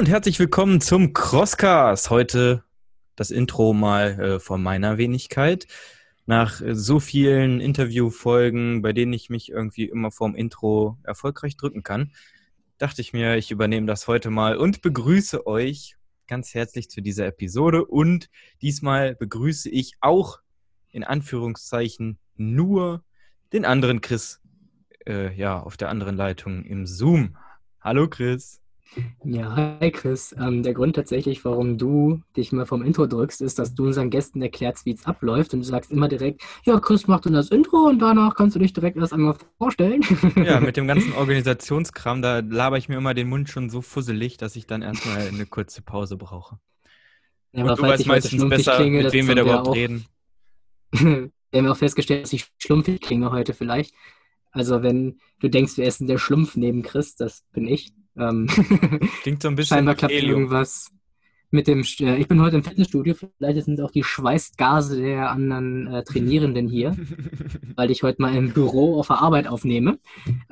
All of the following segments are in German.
Und herzlich willkommen zum Crosscast. Heute das Intro mal äh, von meiner Wenigkeit. Nach äh, so vielen Interviewfolgen, bei denen ich mich irgendwie immer vorm Intro erfolgreich drücken kann, dachte ich mir, ich übernehme das heute mal und begrüße euch ganz herzlich zu dieser Episode. Und diesmal begrüße ich auch in Anführungszeichen nur den anderen Chris, äh, ja, auf der anderen Leitung im Zoom. Hallo Chris. Ja, hi Chris. Ähm, der Grund tatsächlich, warum du dich mal vom Intro drückst, ist, dass du unseren Gästen erklärst, wie es abläuft und du sagst immer direkt, ja, Chris macht dann das Intro und danach kannst du dich direkt erst einmal vorstellen. Ja, mit dem ganzen Organisationskram, da laber ich mir immer den Mund schon so fusselig, dass ich dann erstmal eine kurze Pause brauche. Ja, aber du weißt meistens besser, klinge, mit wem wir da überhaupt auch, reden. wir haben auch festgestellt, dass ich schlumpfig klinge heute vielleicht. Also wenn du denkst, wir essen der Schlumpf neben Chris, das bin ich. Ähm, Klingt so ein bisschen. Scheinbar klappt Helium. irgendwas mit dem. Äh, ich bin heute im Fitnessstudio. Vielleicht sind auch die Schweißgase der anderen äh, Trainierenden hier, weil ich heute mal im Büro auf der Arbeit aufnehme.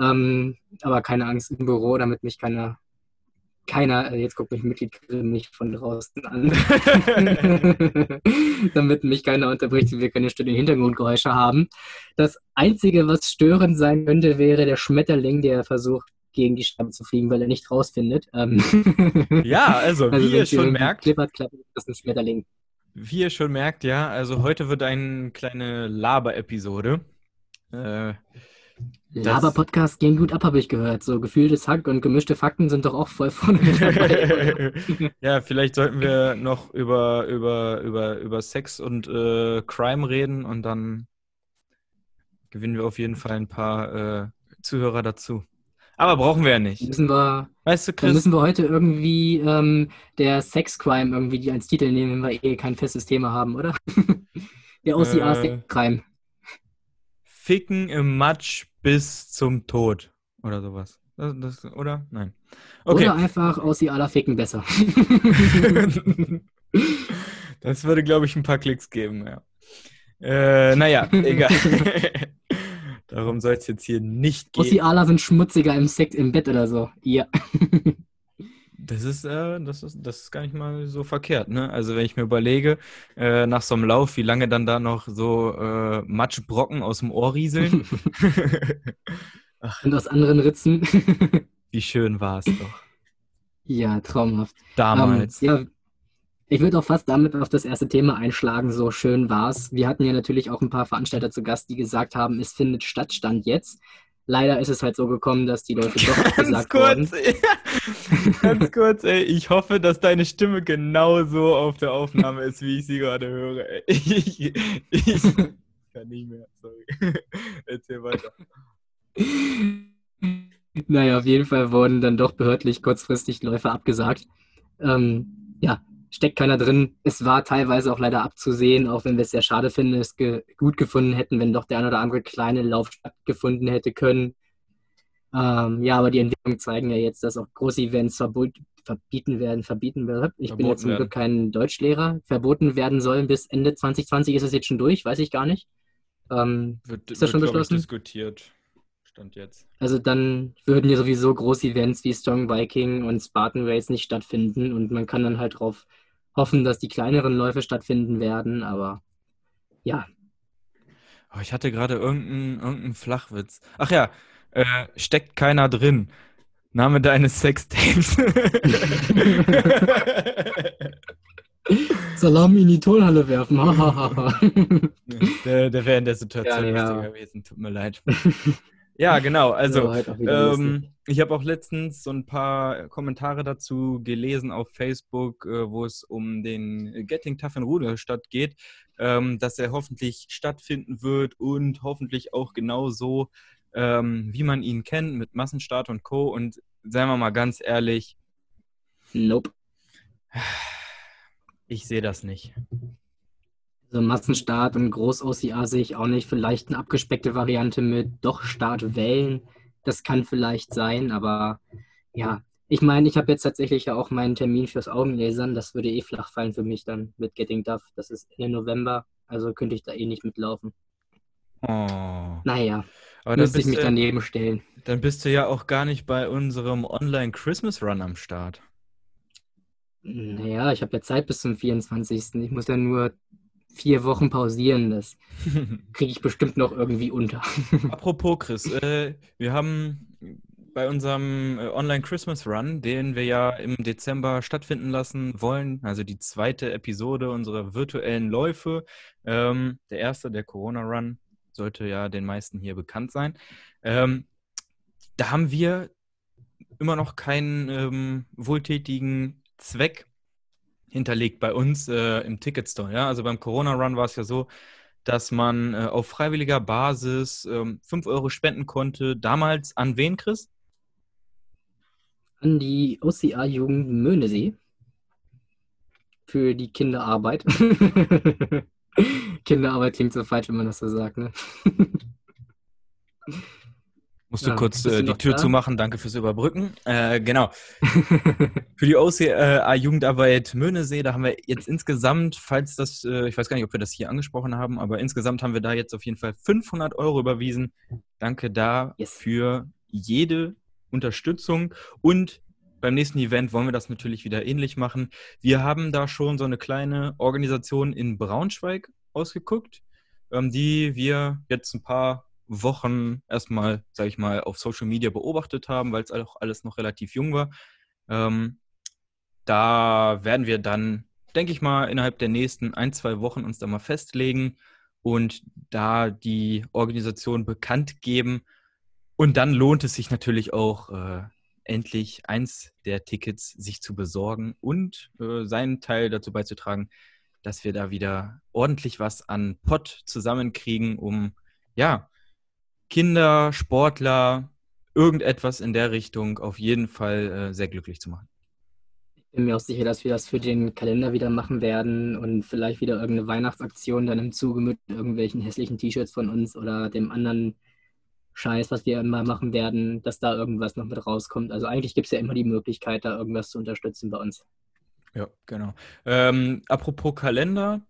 Ähm, aber keine Angst im Büro, damit mich keiner. Keiner, äh, jetzt guckt mich Mitglied nicht von draußen an, damit mich keiner unterbricht, wir keine stillen Hintergrundgeräusche haben. Das Einzige, was störend sein könnte, wäre der Schmetterling, der versucht, gegen die Scheibe zu fliegen, weil er nicht rausfindet. Ähm ja, also, also wie ihr schon merkt. Klippert, klappert, das ist ein Schmetterling. Wie ihr schon merkt, ja, also heute wird eine kleine Laber-Episode. Äh, Laber-Podcast gehen gut ab, habe ich gehört. So gefühltes Hack und gemischte Fakten sind doch auch voll vorne dabei. ja, vielleicht sollten wir noch über, über, über, über Sex und äh, Crime reden und dann gewinnen wir auf jeden Fall ein paar äh, Zuhörer dazu. Aber brauchen wir ja nicht. Müssen wir, weißt du, Chris? Dann müssen wir heute irgendwie ähm, der Sexcrime irgendwie als Titel nehmen, wenn wir eh kein festes Thema haben, oder? der OCA-Crime. Äh, Ficken im Matsch bis zum Tod oder sowas. Das, das, oder? Nein. Okay. Oder einfach OCA Ficken besser. das würde, glaube ich, ein paar Klicks geben, ja. Äh, naja, egal. Darum soll es jetzt hier nicht gehen. Ossiala sind schmutziger im Sex im Bett oder so. Ja. Das ist, äh, das ist, das ist gar nicht mal so verkehrt, ne? Also wenn ich mir überlege, äh, nach so einem Lauf, wie lange dann da noch so äh, Matschbrocken aus dem Ohr rieseln. Und aus anderen Ritzen. wie schön war es doch. Ja, traumhaft. Damals. Um, ähm, ja, ich würde auch fast damit auf das erste Thema einschlagen, so schön war es. Wir hatten ja natürlich auch ein paar Veranstalter zu Gast, die gesagt haben, es findet statt, stand jetzt. Leider ist es halt so gekommen, dass die Leute doch abgesagt kurz, wurden. Ganz kurz, ey, ich hoffe, dass deine Stimme genauso auf der Aufnahme ist, wie ich sie gerade höre. Ich, ich, ich kann nicht mehr, sorry. Erzähl weiter. Naja, auf jeden Fall wurden dann doch behördlich kurzfristig Läufe abgesagt. Ähm, ja, steckt keiner drin. Es war teilweise auch leider abzusehen, auch wenn wir es sehr schade finden, es ge gut gefunden hätten, wenn doch der ein oder andere kleine Lauf stattgefunden hätte können. Ähm, ja, aber die Entwicklungen zeigen ja jetzt, dass auch große Events verbieten werden, verbieten werden. Ich verboten bin jetzt zum Glück kein Deutschlehrer. Verboten werden sollen bis Ende 2020 ist es jetzt schon durch, weiß ich gar nicht. Ähm, wird, ist das schon beschlossen? diskutiert. Stand jetzt. Also dann würden ja sowieso große Events wie Strong Viking und Spartan Race nicht stattfinden und man kann dann halt darauf hoffen, dass die kleineren Läufe stattfinden werden, aber ja. Oh, ich hatte gerade irgendeinen irgendein Flachwitz. Ach ja, äh, steckt keiner drin. Name deines Sextapes. Salami in die Turnhalle werfen. der der wäre in der Situation ja, ja. gewesen. Tut mir leid. Ja, genau. Also, halt ähm, ich habe auch letztens so ein paar Kommentare dazu gelesen auf Facebook, äh, wo es um den Getting Tough in Ruderstadt geht, ähm, dass er hoffentlich stattfinden wird und hoffentlich auch genau so, ähm, wie man ihn kennt, mit Massenstart und Co. Und seien wir mal ganz ehrlich. Nope. Ich sehe das nicht. Also Massenstart und Groß-OCA sehe ich auch nicht. Vielleicht eine abgespeckte Variante mit doch Startwellen. Das kann vielleicht sein, aber ja. Ich meine, ich habe jetzt tatsächlich ja auch meinen Termin fürs Augenlasern. Das würde eh flach fallen für mich dann mit Getting Duff. Das ist Ende November, also könnte ich da eh nicht mitlaufen. Oh. Naja, aber müsste ich mich daneben stellen. Dann bist du ja auch gar nicht bei unserem Online-Christmas-Run am Start. Naja, ich habe ja Zeit bis zum 24. Ich muss ja nur vier Wochen pausieren. Das kriege ich bestimmt noch irgendwie unter. Apropos, Chris, äh, wir haben bei unserem äh, Online Christmas Run, den wir ja im Dezember stattfinden lassen wollen, also die zweite Episode unserer virtuellen Läufe, ähm, der erste, der Corona Run, sollte ja den meisten hier bekannt sein. Ähm, da haben wir immer noch keinen ähm, wohltätigen Zweck hinterlegt bei uns äh, im Ticketstore. Ja? Also beim Corona Run war es ja so, dass man äh, auf freiwilliger Basis ähm, 5 Euro spenden konnte. Damals an wen, Chris? An die OCA-Jugend Möhnesee für die Kinderarbeit. Kinderarbeit klingt so falsch, wenn man das so sagt, ne? Musst du ja, kurz äh, die Tür da? zumachen, danke fürs Überbrücken. Äh, genau. Für die OCA-Jugendarbeit Möhnesee, da haben wir jetzt insgesamt, falls das, äh, ich weiß gar nicht, ob wir das hier angesprochen haben, aber insgesamt haben wir da jetzt auf jeden Fall 500 Euro überwiesen. Danke da yes. für jede Unterstützung und beim nächsten Event wollen wir das natürlich wieder ähnlich machen. Wir haben da schon so eine kleine Organisation in Braunschweig ausgeguckt, ähm, die wir jetzt ein paar Wochen erstmal, sage ich mal, auf Social Media beobachtet haben, weil es auch alles noch relativ jung war. Ähm, da werden wir dann, denke ich mal, innerhalb der nächsten ein, zwei Wochen uns da mal festlegen und da die Organisation bekannt geben. Und dann lohnt es sich natürlich auch, äh, endlich eins der Tickets sich zu besorgen und äh, seinen Teil dazu beizutragen, dass wir da wieder ordentlich was an Pott zusammenkriegen, um ja, Kinder, Sportler, irgendetwas in der Richtung auf jeden Fall äh, sehr glücklich zu machen. Ich bin mir auch sicher, dass wir das für den Kalender wieder machen werden und vielleicht wieder irgendeine Weihnachtsaktion dann im Zuge mit irgendwelchen hässlichen T-Shirts von uns oder dem anderen Scheiß, was wir immer machen werden, dass da irgendwas noch mit rauskommt. Also eigentlich gibt es ja immer die Möglichkeit, da irgendwas zu unterstützen bei uns. Ja, genau. Ähm, apropos Kalender,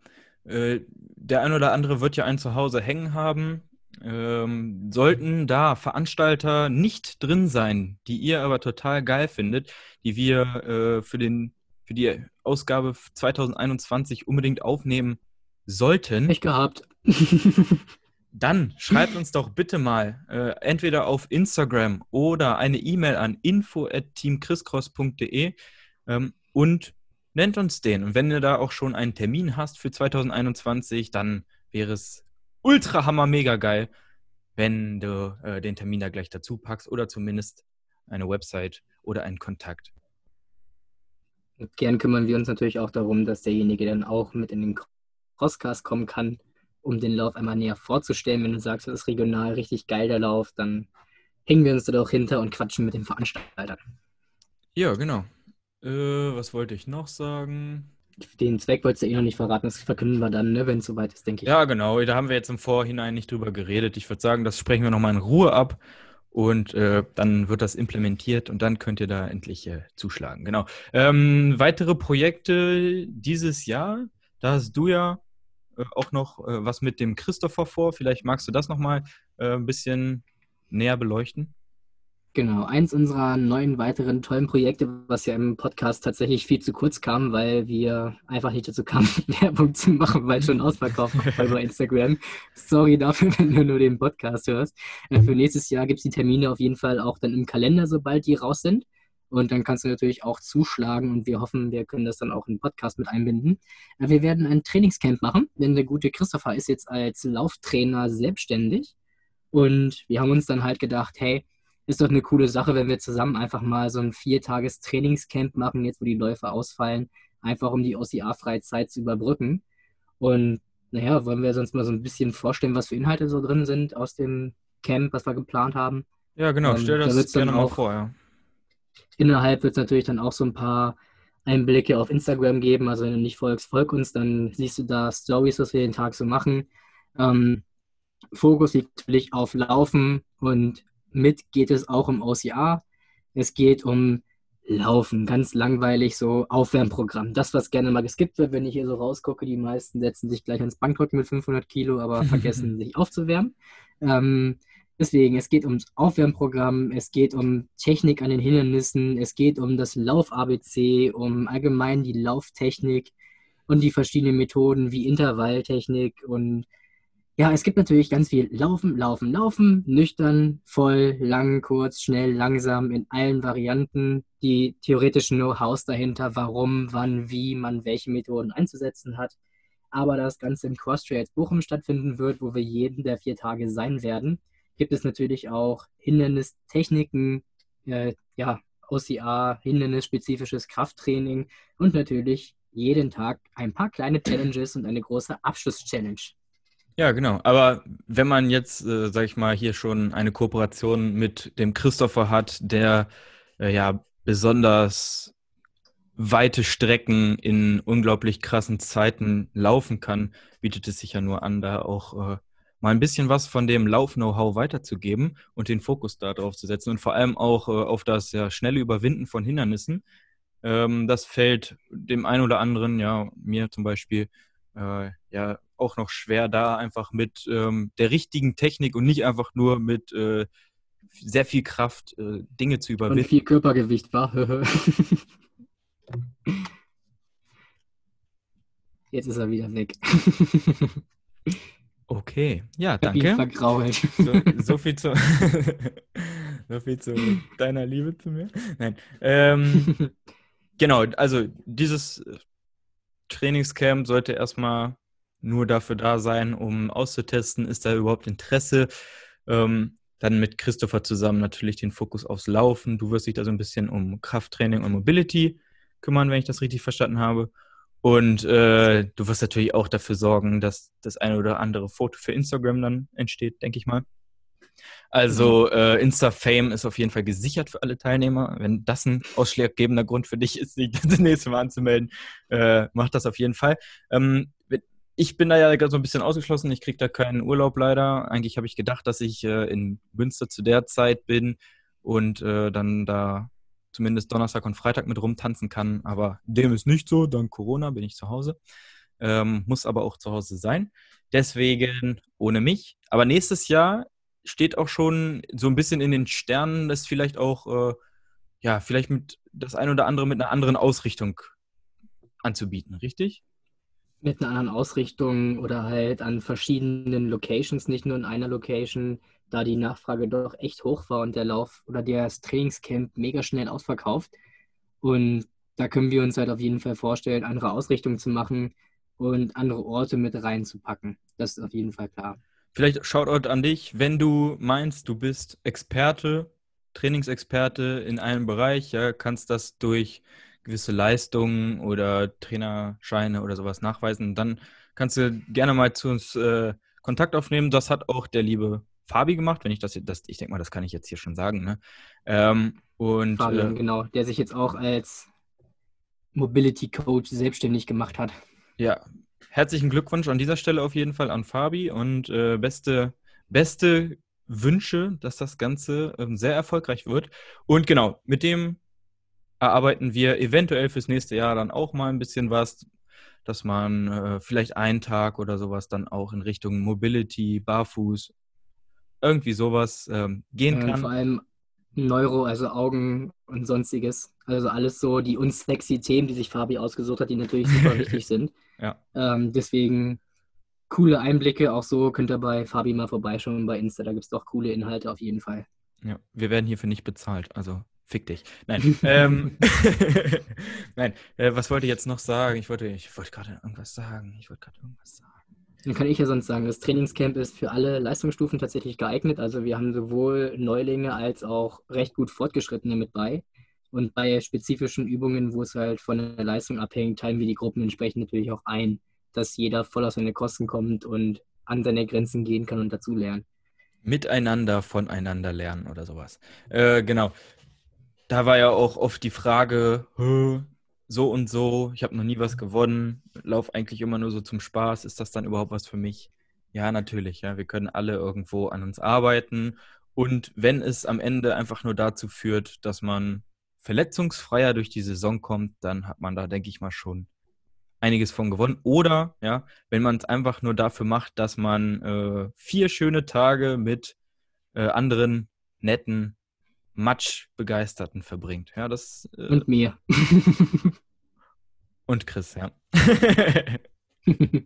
äh, der ein oder andere wird ja einen zu Hause hängen haben. Ähm, sollten da Veranstalter nicht drin sein, die ihr aber total geil findet, die wir äh, für, den, für die Ausgabe 2021 unbedingt aufnehmen sollten. Nicht gehabt. dann schreibt uns doch bitte mal äh, entweder auf Instagram oder eine E-Mail an info@teamchriscross.de ähm, und nennt uns den. Und wenn ihr da auch schon einen Termin hast für 2021, dann wäre es ultra hammer mega geil, wenn du äh, den Termin da gleich dazu packst oder zumindest eine Website oder einen Kontakt. Gern kümmern wir uns natürlich auch darum, dass derjenige dann auch mit in den Crosscast kommen kann, um den Lauf einmal näher vorzustellen. Wenn du sagst, das ist regional richtig geil, der Lauf, dann hängen wir uns da doch hinter und quatschen mit den Veranstaltern. Ja, genau. Äh, was wollte ich noch sagen? Den Zweck wolltest du eh noch nicht verraten, das verkünden wir dann, ne, wenn es soweit ist, denke ich. Ja, genau, da haben wir jetzt im Vorhinein nicht drüber geredet. Ich würde sagen, das sprechen wir nochmal in Ruhe ab und äh, dann wird das implementiert und dann könnt ihr da endlich äh, zuschlagen. Genau. Ähm, weitere Projekte dieses Jahr, da hast du ja äh, auch noch äh, was mit dem Christopher vor. Vielleicht magst du das nochmal äh, ein bisschen näher beleuchten. Genau, eins unserer neuen weiteren tollen Projekte, was ja im Podcast tatsächlich viel zu kurz kam, weil wir einfach nicht dazu kamen, Werbung zu machen, weil schon ausverkauft war bei Instagram. Sorry dafür, wenn du nur den Podcast hörst. Äh, für nächstes Jahr gibt es die Termine auf jeden Fall auch dann im Kalender, sobald die raus sind. Und dann kannst du natürlich auch zuschlagen und wir hoffen, wir können das dann auch in den Podcast mit einbinden. Äh, wir werden ein Trainingscamp machen, denn der gute Christopher ist jetzt als Lauftrainer selbstständig. Und wir haben uns dann halt gedacht, hey, ist doch eine coole Sache, wenn wir zusammen einfach mal so ein viertages Trainingscamp machen, jetzt wo die Läufe ausfallen, einfach um die OCA-freie Zeit zu überbrücken. Und naja, wollen wir sonst mal so ein bisschen vorstellen, was für Inhalte so drin sind aus dem Camp, was wir geplant haben. Ja, genau, ähm, stell das da gerne mal vor, ja. Innerhalb wird es natürlich dann auch so ein paar Einblicke auf Instagram geben. Also wenn du nicht folgst, folg uns, dann siehst du da Stories, was wir den Tag so machen. Ähm, Fokus liegt natürlich auf Laufen und mit geht es auch um OCR. Es geht um Laufen, ganz langweilig, so Aufwärmprogramm. Das, was gerne mal geskippt wird, wenn ich hier so rausgucke, die meisten setzen sich gleich ans Bankdrücken mit 500 Kilo, aber vergessen sich aufzuwärmen. Ähm, Deswegen, es geht ums Aufwärmprogramm, es geht um Technik an den Hindernissen, es geht um das Lauf-ABC, um allgemein die Lauftechnik und die verschiedenen Methoden wie Intervalltechnik und ja, es gibt natürlich ganz viel Laufen, Laufen, Laufen, nüchtern, voll, lang, kurz, schnell, langsam, in allen Varianten. Die theoretischen Know-hows dahinter, warum, wann, wie man welche Methoden einzusetzen hat. Aber da das Ganze im Cross-Trails Bochum stattfinden wird, wo wir jeden der vier Tage sein werden, gibt es natürlich auch Hindernistechniken, äh, ja, OCA, hindernisspezifisches Krafttraining und natürlich jeden Tag ein paar kleine Challenges und eine große Abschluss-Challenge. Ja, genau. Aber wenn man jetzt, äh, sag ich mal, hier schon eine Kooperation mit dem Christopher hat, der äh, ja besonders weite Strecken in unglaublich krassen Zeiten laufen kann, bietet es sich ja nur an, da auch äh, mal ein bisschen was von dem Lauf-Know-how weiterzugeben und den Fokus darauf zu setzen und vor allem auch äh, auf das ja, schnelle Überwinden von Hindernissen. Ähm, das fällt dem einen oder anderen, ja, mir zum Beispiel, äh, ja, auch noch schwer, da einfach mit ähm, der richtigen Technik und nicht einfach nur mit äh, sehr viel Kraft äh, Dinge zu überwinden. Und viel Körpergewicht war. Jetzt ist er wieder weg. okay, ja, danke. So, so, viel zu, so viel zu deiner Liebe zu mir. Nein. Ähm, genau, also dieses Trainingscamp sollte erstmal nur dafür da sein, um auszutesten, ist da überhaupt Interesse. Ähm, dann mit Christopher zusammen natürlich den Fokus aufs Laufen. Du wirst dich da so ein bisschen um Krafttraining und Mobility kümmern, wenn ich das richtig verstanden habe. Und äh, du wirst natürlich auch dafür sorgen, dass das eine oder andere Foto für Instagram dann entsteht, denke ich mal. Also mhm. äh, Insta-Fame ist auf jeden Fall gesichert für alle Teilnehmer. Wenn das ein ausschlaggebender Grund für dich ist, dich das nächste Mal anzumelden, äh, mach das auf jeden Fall. Ähm, ich bin da ja so ein bisschen ausgeschlossen. Ich kriege da keinen Urlaub leider. Eigentlich habe ich gedacht, dass ich äh, in Münster zu der Zeit bin und äh, dann da zumindest Donnerstag und Freitag mit rumtanzen kann. Aber dem ist nicht so. Dank Corona bin ich zu Hause. Ähm, muss aber auch zu Hause sein. Deswegen ohne mich. Aber nächstes Jahr steht auch schon so ein bisschen in den Sternen, dass vielleicht auch, äh, ja, vielleicht mit das ein oder andere mit einer anderen Ausrichtung anzubieten, richtig? Mit einer anderen Ausrichtung oder halt an verschiedenen Locations, nicht nur in einer Location, da die Nachfrage doch echt hoch war und der Lauf oder das Trainingscamp mega schnell ausverkauft. Und da können wir uns halt auf jeden Fall vorstellen, andere Ausrichtungen zu machen und andere Orte mit reinzupacken. Das ist auf jeden Fall klar. Vielleicht Shoutout an dich, wenn du meinst, du bist Experte, Trainingsexperte in einem Bereich, ja, kannst das durch gewisse Leistungen oder Trainerscheine oder sowas nachweisen, dann kannst du gerne mal zu uns äh, Kontakt aufnehmen. Das hat auch der liebe Fabi gemacht, wenn ich das, das ich denke mal, das kann ich jetzt hier schon sagen. Ne? Ähm, und, Fabian, äh, genau, der sich jetzt auch als Mobility Coach selbstständig gemacht hat. Ja, herzlichen Glückwunsch an dieser Stelle auf jeden Fall an Fabi und äh, beste, beste Wünsche, dass das Ganze äh, sehr erfolgreich wird. Und genau, mit dem erarbeiten wir eventuell fürs nächste Jahr dann auch mal ein bisschen was, dass man äh, vielleicht einen Tag oder sowas dann auch in Richtung Mobility, Barfuß, irgendwie sowas ähm, gehen kann. vor allem Neuro, also Augen und sonstiges. Also alles so die unsexy Themen, die sich Fabi ausgesucht hat, die natürlich super wichtig sind. Ja. Ähm, deswegen coole Einblicke. Auch so könnt ihr bei Fabi mal vorbeischauen bei Insta. Da gibt es doch coole Inhalte auf jeden Fall. Ja, wir werden hierfür nicht bezahlt. Also Fick dich. Nein. ähm, Nein. Äh, was wollte ich jetzt noch sagen? Ich wollte, ich wollte gerade irgendwas sagen. Ich wollte gerade irgendwas sagen. Dann kann ich ja sonst sagen, das Trainingscamp ist für alle Leistungsstufen tatsächlich geeignet. Also wir haben sowohl Neulinge als auch recht gut Fortgeschrittene mit bei. Und bei spezifischen Übungen, wo es halt von der Leistung abhängt, teilen wir die Gruppen entsprechend natürlich auch ein, dass jeder voll aus seine Kosten kommt und an seine Grenzen gehen kann und dazu lernen. Miteinander voneinander lernen oder sowas. Äh, genau da war ja auch oft die Frage, so und so, ich habe noch nie was gewonnen, lauf eigentlich immer nur so zum Spaß, ist das dann überhaupt was für mich? Ja, natürlich, ja, wir können alle irgendwo an uns arbeiten und wenn es am Ende einfach nur dazu führt, dass man verletzungsfreier durch die Saison kommt, dann hat man da, denke ich mal, schon einiges von gewonnen. Oder, ja, wenn man es einfach nur dafür macht, dass man äh, vier schöne Tage mit äh, anderen netten, Matsch-Begeisterten verbringt. Ja, das, äh, und mir. und Chris, ja.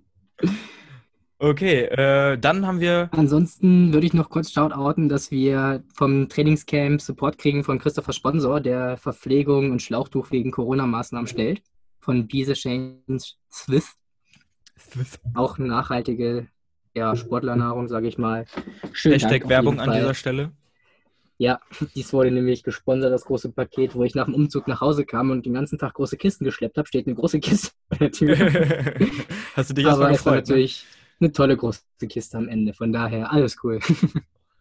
okay, äh, dann haben wir. Ansonsten würde ich noch kurz shoutouten, dass wir vom Trainingscamp Support kriegen von Christopher Sponsor, der Verpflegung und Schlauchtuch wegen Corona-Maßnahmen stellt. Von Change Swiss. Auch nachhaltige ja, Sportlernahrung, sage ich mal. Schön Hashtag Werbung an dieser Stelle. Ja, dies wurde nämlich gesponsert, das große Paket, wo ich nach dem Umzug nach Hause kam und den ganzen Tag große Kisten geschleppt habe, steht eine große Kiste vor der Tür. Hast du dich Aber es war ne? natürlich ne? eine tolle große Kiste am Ende, von daher alles cool.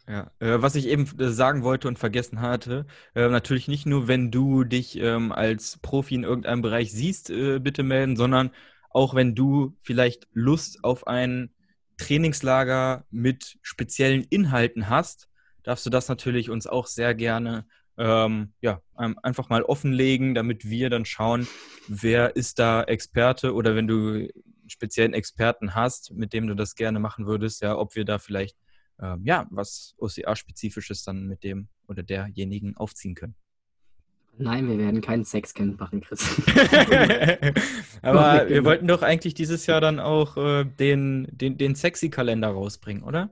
Ja, äh, was ich eben äh, sagen wollte und vergessen hatte, äh, natürlich nicht nur, wenn du dich ähm, als Profi in irgendeinem Bereich siehst, äh, bitte melden, sondern auch wenn du vielleicht Lust auf ein Trainingslager mit speziellen Inhalten hast, darfst du das natürlich uns auch sehr gerne ähm, ja, einfach mal offenlegen, damit wir dann schauen, wer ist da Experte oder wenn du einen speziellen Experten hast, mit dem du das gerne machen würdest, ja, ob wir da vielleicht ähm, ja, was OCR-spezifisches dann mit dem oder derjenigen aufziehen können. Nein, wir werden keinen Sexcamp machen, Chris. Aber wir wollten doch eigentlich dieses Jahr dann auch äh, den, den, den Sexy-Kalender rausbringen, oder?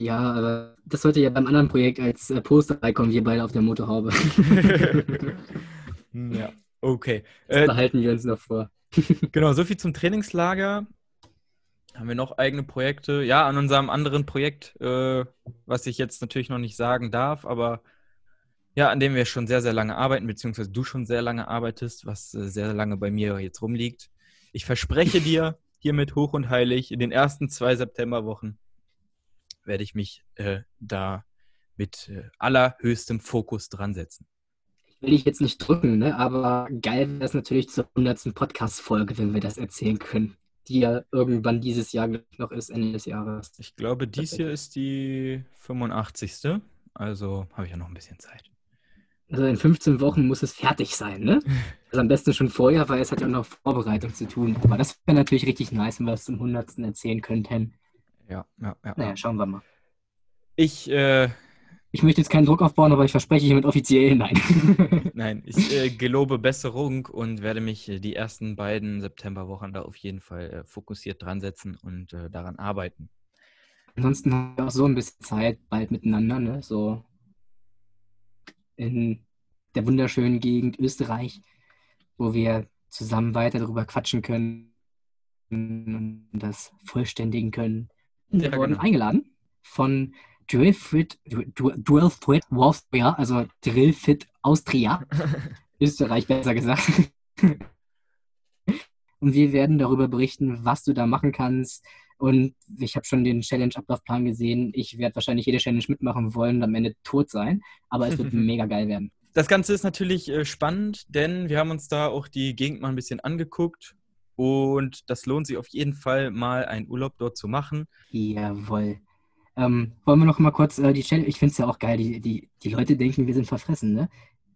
Ja, aber das sollte ja beim anderen Projekt als äh, Poster beikommen, wir beide auf der Motorhaube. ja, okay. Das äh, behalten wir uns noch vor. genau, soviel zum Trainingslager. Haben wir noch eigene Projekte? Ja, an unserem anderen Projekt, äh, was ich jetzt natürlich noch nicht sagen darf, aber ja, an dem wir schon sehr, sehr lange arbeiten, beziehungsweise du schon sehr lange arbeitest, was äh, sehr lange bei mir jetzt rumliegt. Ich verspreche dir hiermit hoch und heilig in den ersten zwei Septemberwochen werde ich mich äh, da mit äh, allerhöchstem Fokus dran setzen. Ich will dich jetzt nicht drücken, ne? aber geil wäre es natürlich zur 100. Podcast-Folge, wenn wir das erzählen können, die ja irgendwann dieses Jahr noch ist, Ende des Jahres. Ich glaube, dies hier ist die 85. Also habe ich ja noch ein bisschen Zeit. Also in 15 Wochen muss es fertig sein, ne? Also am besten schon vorher, weil es hat ja auch noch Vorbereitung zu tun. Aber das wäre natürlich richtig nice, wenn wir es zum 100. erzählen könnten. Ja, ja, ja. Naja, schauen wir mal. Ich, äh, ich möchte jetzt keinen Druck aufbauen, aber ich verspreche hiermit offiziell nein. nein, ich äh, gelobe Besserung und werde mich äh, die ersten beiden Septemberwochen da auf jeden Fall äh, fokussiert dran setzen und äh, daran arbeiten. Ansonsten haben wir auch so ein bisschen Zeit bald miteinander, ne? So in der wunderschönen Gegend Österreich, wo wir zusammen weiter darüber quatschen können und das vollständigen können. Wir ja, wurden genau. eingeladen von Drillfit, Drillfit Austria, also Drillfit Austria, Österreich besser gesagt. Und wir werden darüber berichten, was du da machen kannst. Und ich habe schon den Challenge-Ablaufplan gesehen. Ich werde wahrscheinlich jede Challenge mitmachen wollen und am Ende tot sein. Aber es wird mega geil werden. Das Ganze ist natürlich äh, spannend, denn wir haben uns da auch die Gegend mal ein bisschen angeguckt und das lohnt sich auf jeden Fall mal einen Urlaub dort zu machen. Jawohl. Ähm, wollen wir noch mal kurz äh, die Challenge, ich finde es ja auch geil, die, die, die Leute denken, wir sind verfressen, ne?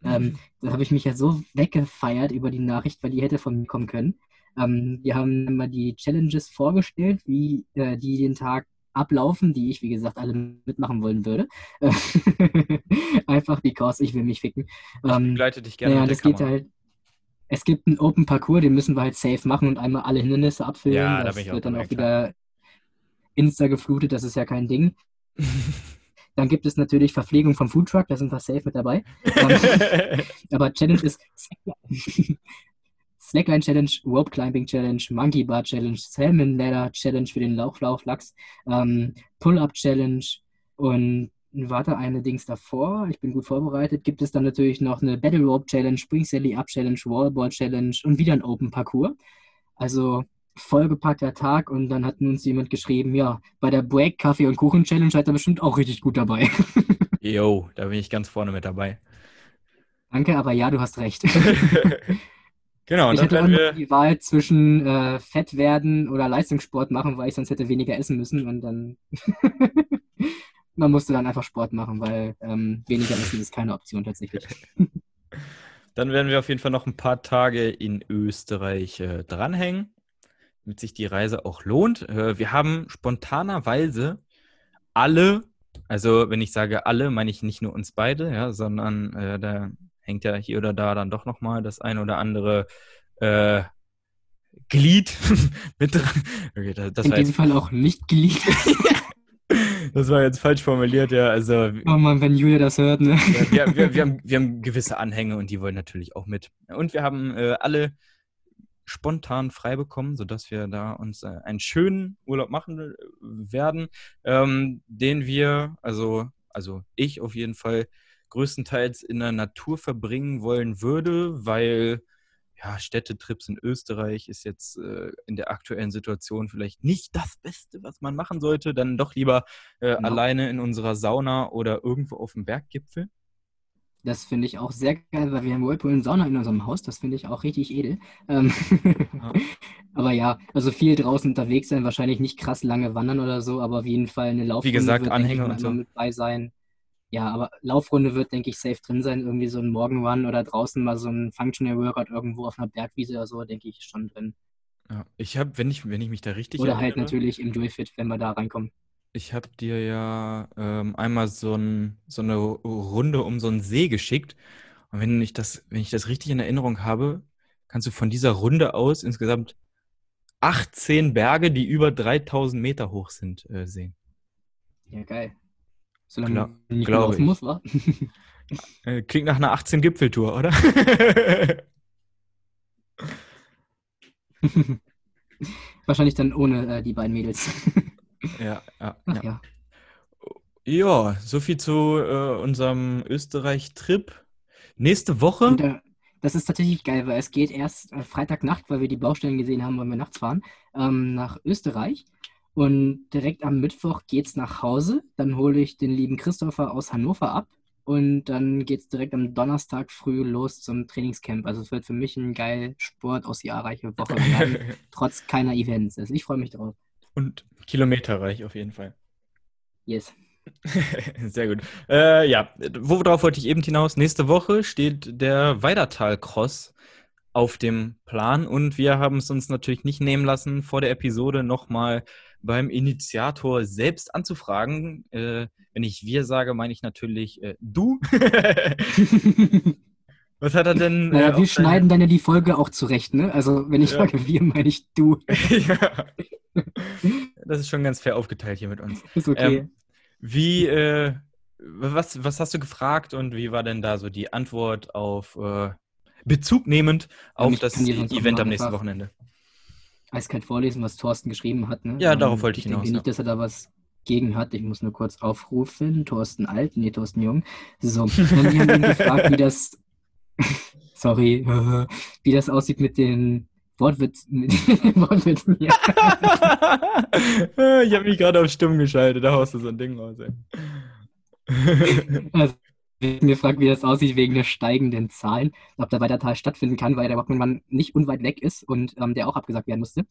Ähm, mhm. da habe ich mich ja so weggefeiert über die Nachricht, weil die hätte von mir kommen können. Ähm, wir haben mal die Challenges vorgestellt, wie äh, die den Tag ablaufen, die ich, wie gesagt, alle mitmachen wollen würde. Einfach because ich will mich ficken. Ich ähm, begleite dich gerne. Ja, das geht halt es gibt einen Open Parcours, den müssen wir halt safe machen und einmal alle Hindernisse abfüllen. Ja, das da wird auch dann auch wieder Insta geflutet, das ist ja kein Ding. dann gibt es natürlich Verpflegung vom Foodtruck, da sind wir safe mit dabei. Aber Challenge ist Slackline Challenge, Rope Climbing Challenge, Monkey Bar Challenge, Salmon Ladder Challenge für den Lauchlauchlachs, ähm, Pull-Up Challenge und warte eine Dings davor. Ich bin gut vorbereitet. Gibt es dann natürlich noch eine Battle Rope Challenge, Spring Sally Up Challenge, Wallball Challenge und wieder ein Open Parcours. Also vollgepackter Tag und dann hat uns jemand geschrieben, ja, bei der Break Kaffee und Kuchen Challenge seid ihr bestimmt auch richtig gut dabei. Jo, da bin ich ganz vorne mit dabei. Danke, aber ja, du hast recht. genau, und ich dann hätte wir die Wahl zwischen äh, Fett werden oder Leistungssport machen, weil ich sonst hätte weniger essen müssen und dann man musste dann einfach Sport machen, weil ähm, weniger Essen ist keine Option tatsächlich. Dann werden wir auf jeden Fall noch ein paar Tage in Österreich äh, dranhängen, damit sich die Reise auch lohnt. Äh, wir haben spontanerweise alle, Also, wenn ich sage alle, meine ich nicht nur uns beide, ja, sondern äh, da hängt ja hier oder da dann doch nochmal das ein oder andere äh, Glied mit dran. Okay, das, das In diesem Fall auch nicht Glied. Das war jetzt falsch formuliert, ja. Also, oh Mann, wenn Julia das hört, ne? Ja, wir, wir, wir, haben, wir haben gewisse Anhänge und die wollen natürlich auch mit. Und wir haben äh, alle spontan frei bekommen, sodass wir da uns äh, einen schönen Urlaub machen äh, werden, ähm, den wir, also, also ich auf jeden Fall, größtenteils in der Natur verbringen wollen würde, weil ja, Städtetrips in Österreich ist jetzt äh, in der aktuellen Situation vielleicht nicht das Beste, was man machen sollte. Dann doch lieber äh, genau. alleine in unserer Sauna oder irgendwo auf dem Berggipfel. Das finde ich auch sehr geil, weil wir haben Whirlpool und Sauna in unserem Haus. Das finde ich auch richtig edel. Ähm ja. aber ja, also viel draußen unterwegs sein, wahrscheinlich nicht krass lange wandern oder so, aber auf jeden Fall eine Laufrunde Wie gesagt, Anhänger und so. mit bei sein. Ja, aber Laufrunde wird, denke ich, safe drin sein. Irgendwie so ein Morgenrun oder draußen mal so ein Functional Workout irgendwo auf einer Bergwiese oder so, denke ich, schon drin. Ja, ich habe, wenn ich, wenn ich mich da richtig Oder halt erinnere, halt natürlich im Dualfit, wenn wir da reinkommen. Ich habe dir ja ähm, einmal so, ein, so eine Runde um so einen See geschickt. Und wenn ich das, wenn ich das richtig in Erinnerung habe, kannst du von dieser Runde aus insgesamt 18 Berge, die über 3000 Meter hoch sind, äh, sehen. Ja, geil. Solange Gla nicht ich. muss, wa? Äh, klingt nach einer 18-Gipfeltour, oder? Wahrscheinlich dann ohne äh, die beiden Mädels. Ja, ja, Ach, ja. ja. Ja, soviel zu äh, unserem Österreich-Trip. Nächste Woche. Und, äh, das ist tatsächlich geil, weil es geht erst äh, Freitagnacht, weil wir die Baustellen gesehen haben, weil wir nachts fahren, ähm, nach Österreich. Und direkt am Mittwoch geht es nach Hause. Dann hole ich den lieben Christopher aus Hannover ab. Und dann geht es direkt am Donnerstag früh los zum Trainingscamp. Also es wird für mich ein geil Sport aus jahrreiche Woche werden, trotz keiner Events. Also ich freue mich drauf. Und kilometerreich auf jeden Fall. Yes. Sehr gut. Äh, ja, worauf wollte ich eben hinaus? Nächste Woche steht der Weidertal-Cross auf dem Plan und wir haben es uns natürlich nicht nehmen lassen, vor der Episode nochmal beim Initiator selbst anzufragen. Äh, wenn ich wir sage, meine ich natürlich äh, du. Was hat er denn? Naja, äh, wir schneiden dann ja die Folge auch zurecht, ne? Also, wenn ich ja. sage wir, meine ich du. ja. Das ist schon ganz fair aufgeteilt hier mit uns. Ist okay. Ähm, wie, äh, was, was hast du gefragt und wie war denn da so die Antwort auf äh, Bezug nehmend auf das Event am nächsten Wochenende? Eiskalt vorlesen, was Thorsten geschrieben hat. Ne? Ja, darauf wollte ich, ich hinaus. Ich denke nicht, dass er da was gegen hat. Ich muss nur kurz aufrufen. Thorsten Alt, nee, Thorsten Jung. So, dann haben ihn gefragt, wie das, sorry, wie das aussieht mit den Wortwitz, Wortwitzen hier. ich habe mich gerade auf Stumm geschaltet, da haust du so ein Ding raus. Ey. also, mir fragt, wie das aussieht wegen der steigenden Zahlen, ob der Weitertal stattfinden kann, weil der Wochenmann nicht unweit weg ist und ähm, der auch abgesagt werden musste.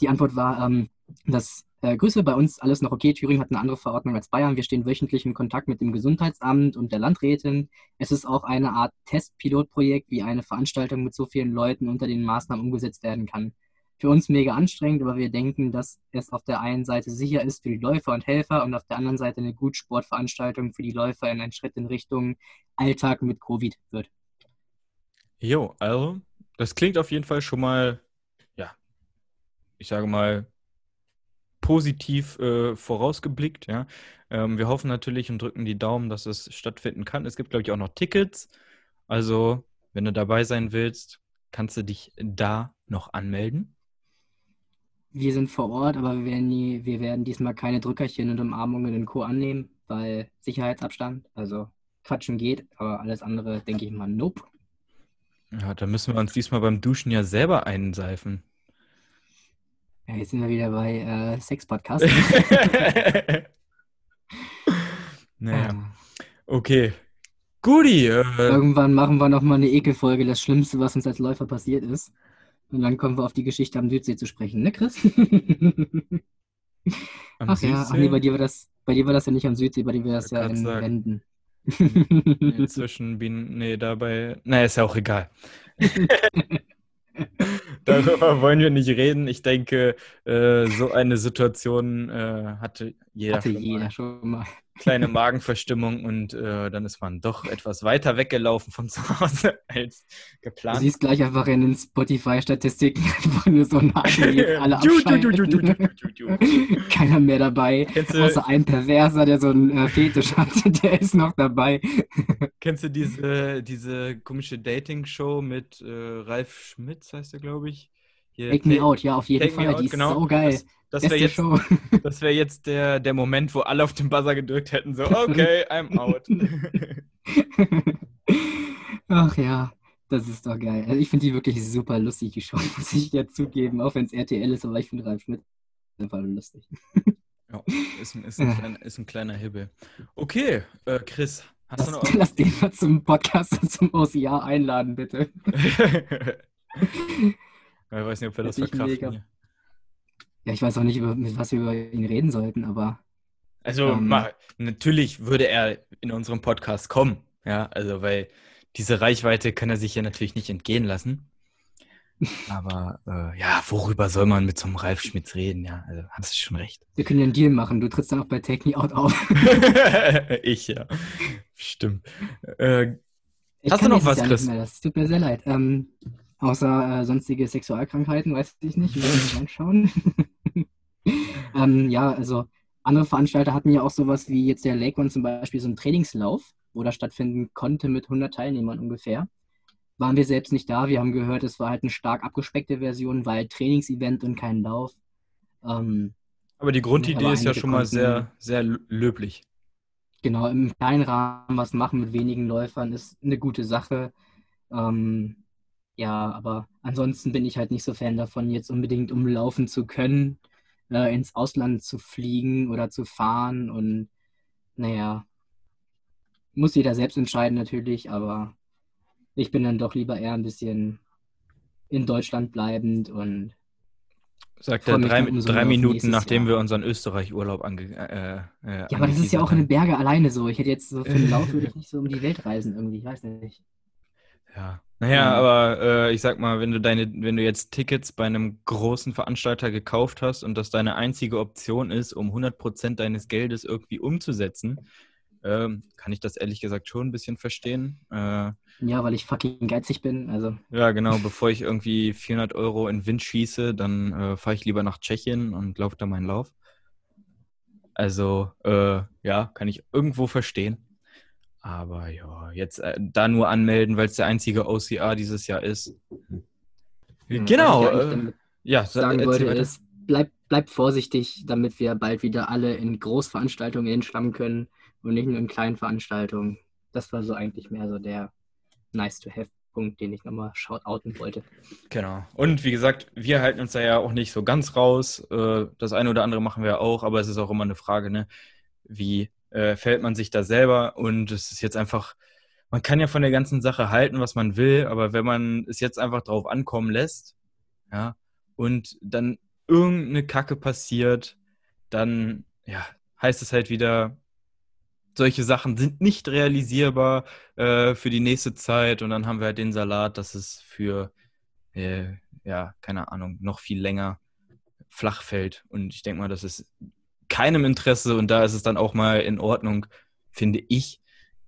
Die Antwort war, ähm, dass äh, Grüße, bei uns alles noch okay. Thüringen hat eine andere Verordnung als Bayern. Wir stehen wöchentlich in Kontakt mit dem Gesundheitsamt und der Landrätin. Es ist auch eine Art Testpilotprojekt, wie eine Veranstaltung mit so vielen Leuten unter den Maßnahmen umgesetzt werden kann. Für uns mega anstrengend, aber wir denken, dass es auf der einen Seite sicher ist für die Läufer und Helfer und auf der anderen Seite eine gut Sportveranstaltung für die Läufer in einen Schritt in Richtung Alltag mit Covid wird. Jo, also, das klingt auf jeden Fall schon mal, ja, ich sage mal, positiv äh, vorausgeblickt. Ja. Ähm, wir hoffen natürlich und drücken die Daumen, dass es stattfinden kann. Es gibt, glaube ich, auch noch Tickets. Also, wenn du dabei sein willst, kannst du dich da noch anmelden. Wir sind vor Ort, aber wir werden, nie, wir werden diesmal keine Drückerchen und Umarmungen in Co. annehmen, weil Sicherheitsabstand, also quatschen geht, aber alles andere denke ich mal, nope. Ja, da müssen wir uns diesmal beim Duschen ja selber einseifen. Ja, jetzt sind wir wieder bei äh, Sex-Podcast. naja. Ähm. Okay. Guti. Äh, Irgendwann machen wir nochmal eine Ekelfolge, das Schlimmste, was uns als Läufer passiert ist. Und dann kommen wir auf die Geschichte am Südsee zu sprechen, ne, Chris? am ach Südsee? ja, ach nee, bei dir, war das, bei dir war das ja nicht am Südsee, bei dir war das ja in sagen. Wänden. Inzwischen bin, nee, dabei, naja, ist ja auch egal. Darüber wollen wir nicht reden. Ich denke, äh, so eine Situation äh, hatte jeder Hatte schon jeder mal schon mal. kleine Magenverstimmung und äh, dann ist man doch etwas weiter weggelaufen von zu Hause als Du geplant. siehst gleich einfach in den Spotify-Statistiken einfach nur so Namen, die jetzt alle abschalten. Keiner mehr dabei. Kennst du, Außer ein Perverser, der so einen äh, Fetisch hat, der ist noch dabei. kennst du diese, diese komische Dating-Show mit äh, Ralf Schmitz, heißt er, glaube ich? Hier, Take Me Out, ja, auf jeden Fall. Out, Die ist genau. so geil. Das, das wäre jetzt, das wär jetzt der, der Moment, wo alle auf den Buzzer gedrückt hätten, so, okay, I'm out. Ach ja, das ist doch geil. Also ich finde die wirklich super lustig, die Show, muss ich ja zugeben, auch wenn es RTL ist, aber ich finde Ralf Schmidt einfach lustig. Ja, ist, ein- ist, ein kleiner, ist ein kleiner Hibbel. Okay, äh, Chris, hast du Lass, noch lass den mal zum Podcast und zum OCR einladen, bitte. Ich weiß nicht, ob wir das ich verkraften. Ja, ich weiß auch nicht, über, mit was wir über ihn reden sollten, aber Also Ähm. ma, natürlich würde er in unserem Podcast kommen, ja, also weil diese Reichweite kann er sich ja natürlich nicht entgehen lassen. Aber äh, ja, worüber soll man mit so einem Ralf Schmitz reden? Ja, also hast du schon recht. wir können ja einen Deal machen. Du trittst dann auch bei Take Me Out auf. ich ja, stimmt. Äh, Ich Hast du noch was, Chris? Das tut mir sehr leid. Ähm, außer äh, sonstige Sexualkrankheiten, weiß ich nicht. Wir reinschauen. ähm, ja, also andere Veranstalter hatten ja auch sowas wie jetzt der Lake One zum Beispiel, so einen Trainingslauf, wo das stattfinden konnte mit 100 Teilnehmern ungefähr. Waren wir selbst nicht da. Wir haben gehört, es war halt eine stark abgespeckte Version, weil Trainingsevent und kein Lauf. Ähm, aber die Grundidee Aber ist ja schon mal sehr, sehr löblich. genau, im kleinen Rahmen was machen mit wenigen Läufern ist eine gute Sache. Ähm, ja, aber ansonsten bin ich halt nicht so Fan davon, jetzt unbedingt um laufen zu können, äh, ins Ausland zu fliegen oder zu fahren. Und naja, muss jeder selbst entscheiden natürlich, aber ich bin dann doch lieber eher ein bisschen in Deutschland bleibend und Sagt er drei, drei Minuten, nachdem Jahr. wir unseren Österreich-Urlaub ange. Äh, äh, Ja, aber das ist ja auch in den angeteasert Berge alleine so. Ich hätte jetzt so für den Lauf würde ich nicht so um die Welt reisen irgendwie. Ich weiß nicht. Ja. Naja, Mhm. aber äh, ich sag mal, wenn du deine, wenn du jetzt Tickets bei einem großen Veranstalter gekauft hast und das deine einzige Option ist, um 100% deines Geldes irgendwie umzusetzen, ähm, kann ich das ehrlich gesagt schon ein bisschen verstehen. Äh, Ja, weil ich fucking geizig bin. Also, Ja, genau. Bevor ich irgendwie 400 Euro in Wind schieße, dann äh, fahre ich lieber nach Tschechien und laufe da meinen Lauf. Also, äh, ja, kann ich irgendwo verstehen. Aber ja, jetzt äh, da nur anmelden, weil es der einzige OCR dieses Jahr ist. Genau. Was ich eigentlich Äh, ja, sa- sagen wollte, ist, bleib, bleib vorsichtig, damit wir bald wieder alle in Großveranstaltungen hinschlammen können und nicht nur in kleinen Veranstaltungen. Das war so eigentlich mehr so der Nice-to-Have-Punkt, den ich nochmal shoutouten wollte. Genau. Und wie gesagt, wir halten uns da ja auch nicht so ganz raus. Äh, Das eine oder andere machen wir auch, aber es ist auch immer eine Frage, ne? Wie äh, fällt man sich da selber? Und es ist jetzt einfach, man kann ja von der ganzen Sache halten, was man will, aber wenn man es jetzt einfach drauf ankommen lässt, ja, und dann irgendeine Kacke passiert, dann, ja, heißt es halt wieder, solche Sachen sind nicht realisierbar äh, für die nächste Zeit und dann haben wir halt den Salat, dass es für, äh, ja, keine Ahnung, noch viel länger flach fällt. Und ich denke mal, das ist keinem Interesse und da ist es dann auch mal in Ordnung, finde ich,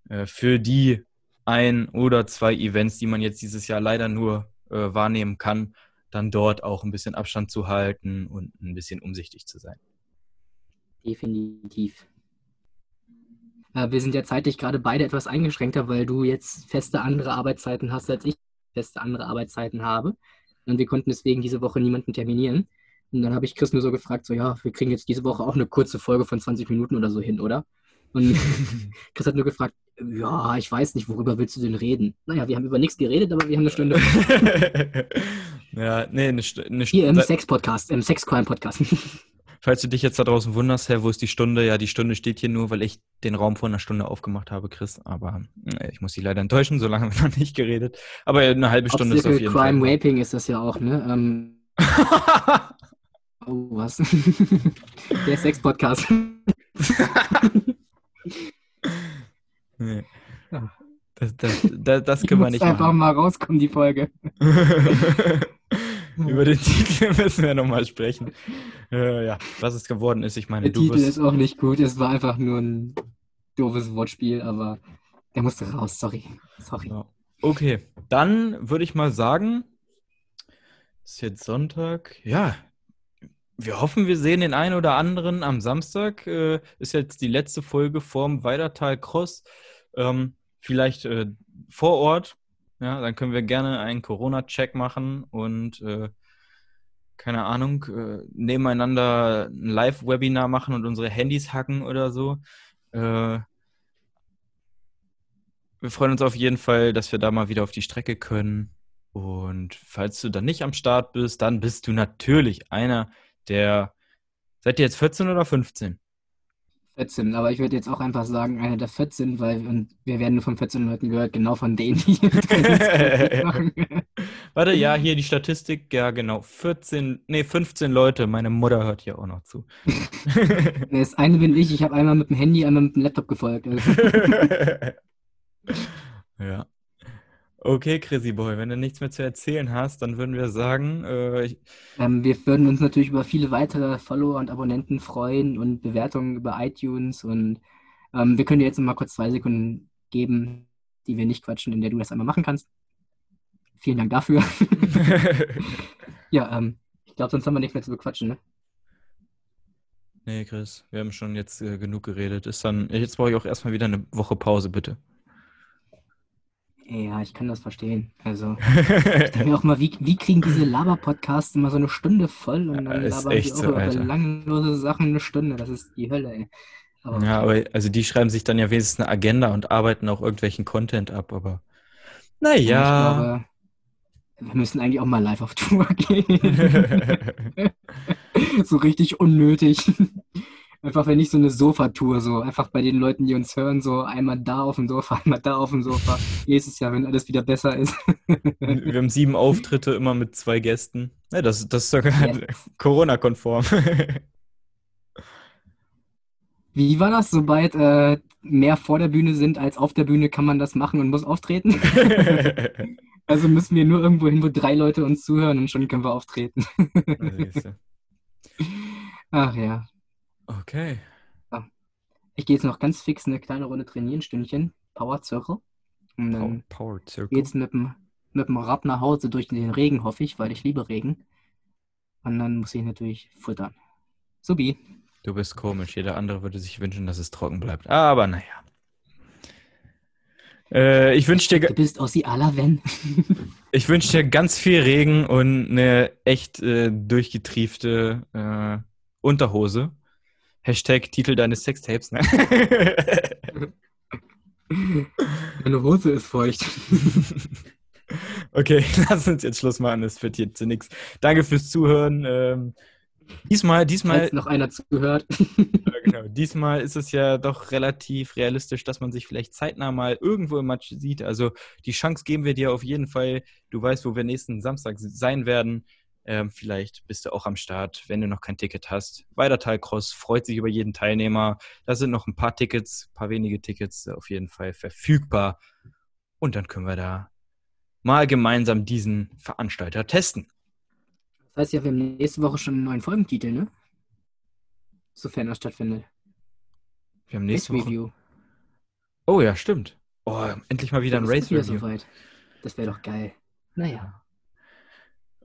äh, für die ein oder zwei Events, die man jetzt dieses Jahr leider nur äh, wahrnehmen kann, dann dort auch ein bisschen Abstand zu halten und ein bisschen umsichtig zu sein. Definitiv. Äh, wir sind ja zeitlich gerade beide etwas eingeschränkter, weil du jetzt feste andere Arbeitszeiten hast, als ich feste andere Arbeitszeiten habe. Und wir konnten deswegen diese Woche niemanden terminieren. Und dann habe ich Chris nur so gefragt, so ja, wir kriegen jetzt diese Woche auch eine kurze Folge von 20 Minuten oder so hin, oder? Und Chris hat nur gefragt, ja, ich weiß nicht, worüber willst du denn reden? Naja, wir haben über nichts geredet, aber wir haben eine Stunde. ja, nee, eine, St eine Hier im Stunde. Sex-Podcast, im Sex-Crime-Podcast. Falls du dich jetzt da draußen wunderst, Herr, wo ist die Stunde? Ja, die Stunde steht hier nur, weil ich den Raum vor einer Stunde aufgemacht habe, Chris. Aber äh, ich muss Sie leider enttäuschen, so lange haben wir noch nicht geredet. Aber eine halbe Stunde ist auf Obstacle jeden Crime Fall. Raping ist das ja auch, ne? Ähm, oh, was? Der Sex-Podcast. nee. Ja. Das, das, das, das können wir nicht einfach machen. mal rauskommen, die Folge. Über den Titel müssen wir nochmal sprechen. Äh, ja, was es geworden ist, ich meine, Der du Titel wirst... ist auch nicht gut. Es war einfach nur ein doofes Wortspiel, aber der musste raus. Sorry. Sorry. Okay, dann würde ich mal sagen, ist jetzt Sonntag. Ja, wir hoffen, wir sehen den einen oder anderen am Samstag. Äh, ist jetzt die letzte Folge vorm Weidertal Cross. Ähm, vielleicht äh, vor Ort. Ja, dann können wir gerne einen Corona-Check machen und äh, keine Ahnung, äh, nebeneinander ein Live-Webinar machen und unsere Handys hacken oder so. Äh, wir freuen uns auf jeden Fall, dass wir da mal wieder auf die Strecke können. Und falls du dann nicht am Start bist, dann bist du natürlich einer der. Seid ihr jetzt 14 oder 15? 14, aber ich würde jetzt auch einfach sagen, einer der 14, weil und wir werden nur von 14 Leuten gehört, genau von denen, die machen. Warte, ja, hier die Statistik, ja genau, 14, nee, 15 Leute, meine Mutter hört hier auch noch zu. Nee, Das eine bin ich, ich habe einmal mit dem Handy, einmal mit dem Laptop gefolgt. Also, ja. Okay, Chrissy Boy, wenn du nichts mehr zu erzählen hast, dann würden wir sagen, äh, ähm, wir würden uns natürlich über viele weitere Follower und Abonnenten freuen und Bewertungen über iTunes und ähm, wir können dir jetzt noch mal kurz zwei Sekunden geben, die wir nicht quatschen, in der du das einmal machen kannst. Vielen Dank dafür. ja, ähm, ich glaube, sonst haben wir nichts mehr zu bequatschen, ne? nee, Chris, wir haben schon jetzt äh, genug geredet. Ist dann, jetzt brauche ich auch erstmal wieder eine Woche Pause, bitte. Ja, ich kann das verstehen. Also, ich denke mir auch mal, wie, wie kriegen diese Laber-Podcasts immer so eine Stunde voll und dann Ist labern die auch so, über Alter. langlose Sachen eine Stunde. Das ist die Hölle, ey. Aber Ja, aber also die schreiben sich dann ja wenigstens eine Agenda und arbeiten auch irgendwelchen Content ab, aber ich naja. glaube, wir müssen eigentlich auch mal live auf Tour gehen. so richtig unnötig. Einfach, wenn nicht so eine Sofatour, so einfach bei den Leuten, die uns hören, so einmal da auf dem Sofa, einmal da auf dem Sofa. Nächstes Jahr, wenn alles wieder besser ist. Wir haben sieben Auftritte immer mit zwei Gästen. Ja, das, das ist sogar Yes. Corona-konform. Wie war das? Sobald äh, mehr vor der Bühne sind als auf der Bühne, kann man das machen und muss auftreten? also müssen wir nur irgendwo hin, wo drei Leute uns zuhören und schon können wir auftreten. Ach ja. Okay. Ich gehe jetzt noch ganz fix eine kleine Runde trainieren, Stündchen. Power Circle. Und dann Power Circle. geht's mit dem, mit dem Rad nach Hause durch den Regen, hoffe ich, weil ich liebe Regen. Und dann muss ich natürlich futtern. Subi. Du bist komisch. Jeder andere würde sich wünschen, dass es trocken bleibt. Aber naja. Äh, ich wünsche dir, Du bist Ossi Alaven. ich wünsch dir ganz viel Regen und eine echt äh, durchgetriefte äh, Unterhose. Hashtag Titel deines Sextapes. Ne? Meine Hose ist feucht. okay, lass uns jetzt Schluss machen. Das wird jetzt nichts. Danke fürs Zuhören. Ähm, diesmal, diesmal, Falls noch einer zugehört. Genau. Diesmal ist es ja doch relativ realistisch, dass man sich vielleicht zeitnah mal irgendwo im Match sieht. Also die Chance geben wir dir auf jeden Fall. Du weißt, wo wir nächsten Samstag sein werden. Ähm, vielleicht bist du auch am Start, wenn du noch kein Ticket hast. Weidertal Cross freut sich über jeden Teilnehmer. Da sind noch ein paar Tickets, ein paar wenige Tickets auf jeden Fall verfügbar. Und dann können wir da mal gemeinsam diesen Veranstalter testen. Das heißt ja, wir haben nächste Woche schon einen neuen Folgentitel, ne? Sofern das stattfindet. Wir haben nächste Race Woche. Review. Oh ja, stimmt. Oh, endlich mal wieder ein Race Review. soweit. Das wäre doch geil. Naja.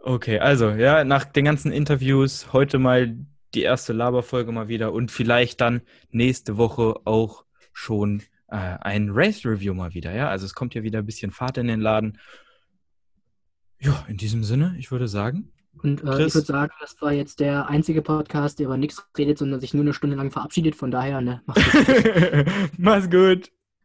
Okay, also ja, nach den ganzen Interviews heute mal die erste Laberfolge mal wieder und vielleicht dann nächste Woche auch schon äh, ein Race Review mal wieder, ja. Also es kommt ja wieder ein bisschen Fahrt in den Laden. Ja, in diesem Sinne, ich würde sagen. Und äh, ich würde sagen, das war jetzt der einzige Podcast, der über nichts redet, sondern sich nur eine Stunde lang verabschiedet. Von daher, ne, mach's gut. Mach's gut.